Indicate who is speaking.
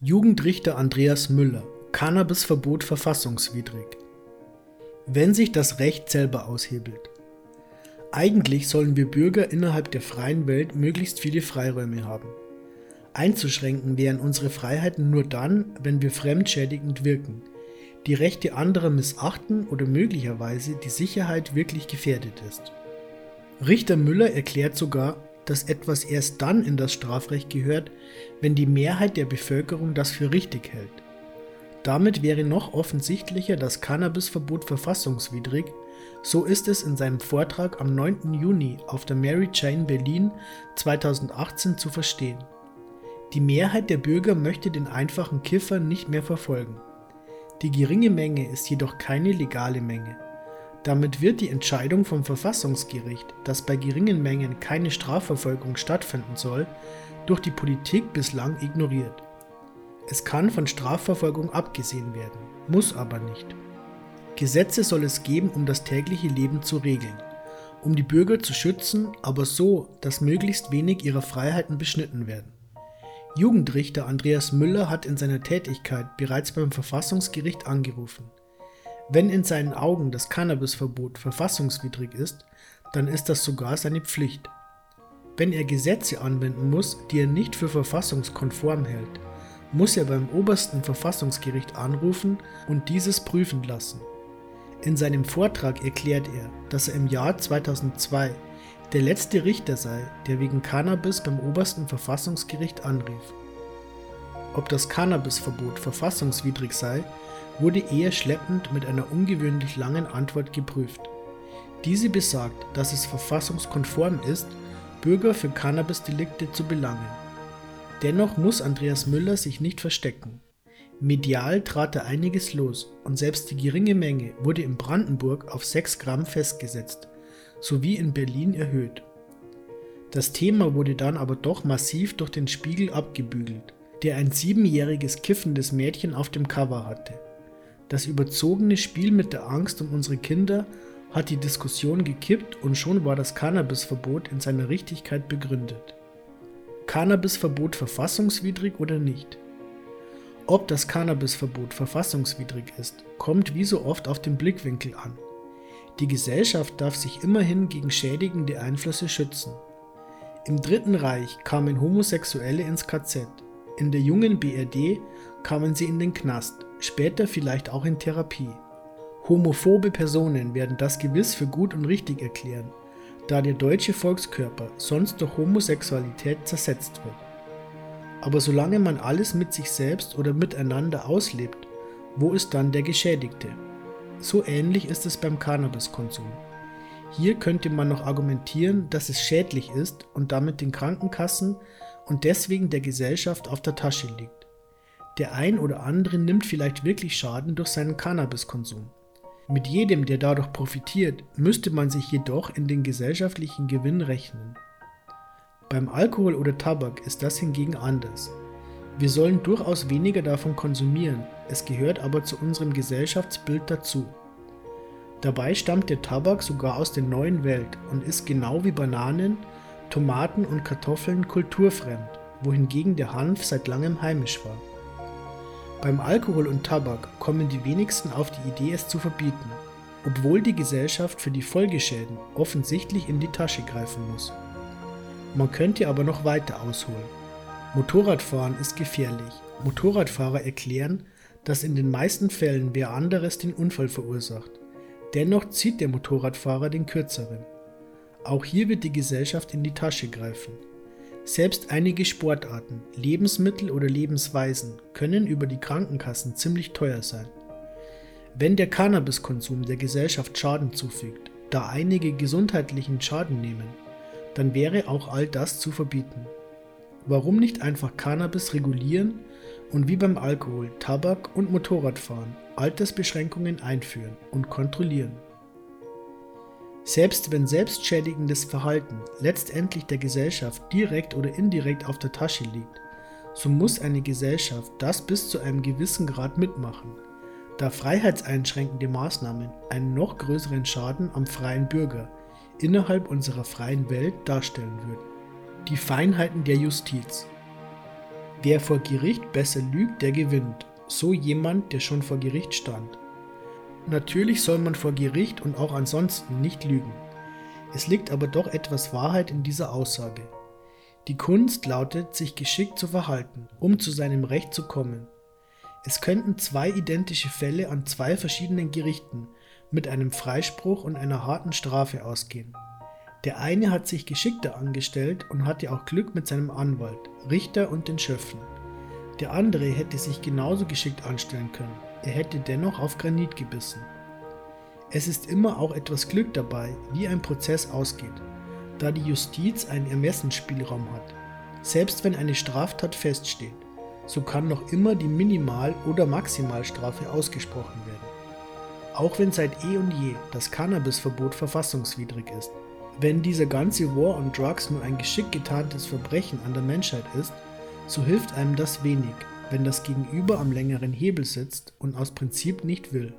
Speaker 1: Jugendrichter Andreas Müller Cannabisverbot verfassungswidrig. Wenn sich das Recht selber aushebelt. Eigentlich sollen wir Bürger innerhalb der freien Welt möglichst viele Freiräume haben. Einzuschränken wären unsere Freiheiten nur dann, wenn wir fremdschädigend wirken, die Rechte anderer missachten oder möglicherweise die Sicherheit wirklich gefährdet ist. Richter Müller erklärt sogar, dass etwas erst dann in das Strafrecht gehört, wenn die Mehrheit der Bevölkerung das für richtig hält. Damit wäre noch offensichtlicher das Cannabisverbot verfassungswidrig, so ist es in seinem Vortrag am 9. Juni auf der Mary Jane Berlin 2018 zu verstehen. Die Mehrheit der Bürger möchte den einfachen Kiffer nicht mehr verfolgen. Die geringe Menge ist jedoch keine legale Menge. Damit wird die Entscheidung vom Verfassungsgericht, dass bei geringen Mengen keine Strafverfolgung stattfinden soll, durch die Politik bislang ignoriert. Es kann von Strafverfolgung abgesehen werden, muss aber nicht. Gesetze soll es geben, um das tägliche Leben zu regeln, um die Bürger zu schützen, aber so, dass möglichst wenig ihrer Freiheiten beschnitten werden. Jugendrichter Andreas Müller hat in seiner Tätigkeit bereits beim Verfassungsgericht angerufen. Wenn in seinen Augen das Cannabisverbot verfassungswidrig ist, dann ist das sogar seine Pflicht. Wenn er Gesetze anwenden muss, die er nicht für verfassungskonform hält, muss er beim obersten Verfassungsgericht anrufen und dieses prüfen lassen. In seinem Vortrag erklärt er, dass er im Jahr 2002 der letzte Richter sei, der wegen Cannabis beim obersten Verfassungsgericht anrief. Ob das Cannabisverbot verfassungswidrig sei, wurde eher schleppend mit einer ungewöhnlich langen Antwort geprüft. Diese besagt, dass es verfassungskonform ist, Bürger für Cannabisdelikte zu belangen. Dennoch muss Andreas Müller sich nicht verstecken. Medial trat er einiges los und selbst die geringe Menge wurde in Brandenburg auf 6 Gramm festgesetzt, sowie in Berlin erhöht. Das Thema wurde dann aber doch massiv durch den Spiegel abgebügelt, der ein siebenjähriges kiffendes Mädchen auf dem Cover hatte. Das überzogene Spiel mit der Angst um unsere Kinder hat die Diskussion gekippt und schon war das Cannabisverbot in seiner Richtigkeit begründet. Cannabisverbot verfassungswidrig oder nicht? Ob das Cannabisverbot verfassungswidrig ist, kommt wie so oft auf den Blickwinkel an. Die Gesellschaft darf sich immerhin gegen schädigende Einflüsse schützen. Im Dritten Reich kamen Homosexuelle ins KZ, in der jungen BRD kamen sie in den Knast, später vielleicht auch in Therapie. Homophobe Personen werden das gewiss für gut und richtig erklären, da der deutsche Volkskörper sonst durch Homosexualität zersetzt wird. Aber solange man alles mit sich selbst oder miteinander auslebt, wo ist dann der Geschädigte? So ähnlich ist es beim Cannabiskonsum. Hier könnte man noch argumentieren, dass es schädlich ist und damit den Krankenkassen und deswegen der Gesellschaft auf der Tasche liegt. Der ein oder andere nimmt vielleicht wirklich Schaden durch seinen Cannabiskonsum. Mit jedem, der dadurch profitiert, müsste man sich jedoch in den gesellschaftlichen Gewinn rechnen. Beim Alkohol oder Tabak ist das hingegen anders. Wir sollen durchaus weniger davon konsumieren, es gehört aber zu unserem Gesellschaftsbild dazu. Dabei stammt der Tabak sogar aus der neuen Welt und ist genau wie Bananen, Tomaten und Kartoffeln kulturfremd, wohingegen der Hanf seit langem heimisch war. Beim Alkohol und Tabak kommen die wenigsten auf die Idee, es zu verbieten, obwohl die Gesellschaft für die Folgeschäden offensichtlich in die Tasche greifen muss. Man könnte aber noch weiter ausholen. Motorradfahren ist gefährlich. Motorradfahrer erklären, dass in den meisten Fällen wer anderes den Unfall verursacht. Dennoch zieht der Motorradfahrer den kürzeren. Auch hier wird die Gesellschaft in die Tasche greifen. Selbst einige Sportarten, Lebensmittel oder Lebensweisen können über die Krankenkassen ziemlich teuer sein. Wenn der Cannabiskonsum der Gesellschaft Schaden zufügt, da einige gesundheitlichen Schaden nehmen, dann wäre auch all das zu verbieten. Warum nicht einfach Cannabis regulieren und wie beim Alkohol, Tabak und Motorradfahren Altersbeschränkungen einführen und kontrollieren? Selbst wenn selbstschädigendes Verhalten letztendlich der Gesellschaft direkt oder indirekt auf der Tasche liegt, so muss eine Gesellschaft das bis zu einem gewissen Grad mitmachen, da freiheitseinschränkende Maßnahmen einen noch größeren Schaden am freien Bürger innerhalb unserer freien Welt darstellen würden. Die Feinheiten der Justiz. Wer vor Gericht besser lügt, der gewinnt. So jemand, der schon vor Gericht stand. Natürlich soll man vor Gericht und auch ansonsten nicht lügen. Es liegt aber doch etwas Wahrheit in dieser Aussage. Die Kunst lautet, sich geschickt zu verhalten, um zu seinem Recht zu kommen. Es könnten zwei identische Fälle an zwei verschiedenen Gerichten mit einem Freispruch und einer harten Strafe ausgehen. Der eine hat sich geschickter angestellt und hatte auch Glück mit seinem Anwalt, Richter und den Schöffen. Der andere hätte sich genauso geschickt anstellen können, er hätte dennoch auf Granit gebissen. Es ist immer auch etwas Glück dabei, wie ein Prozess ausgeht, da die Justiz einen Ermessensspielraum hat. Selbst wenn eine Straftat feststeht, so kann noch immer die Minimal- oder Maximalstrafe ausgesprochen werden. Auch wenn seit eh und je das Cannabisverbot verfassungswidrig ist. Wenn dieser ganze War on Drugs nur ein geschickt getarntes Verbrechen an der Menschheit ist, so hilft einem das wenig, wenn das Gegenüber am längeren Hebel sitzt und aus Prinzip nicht will.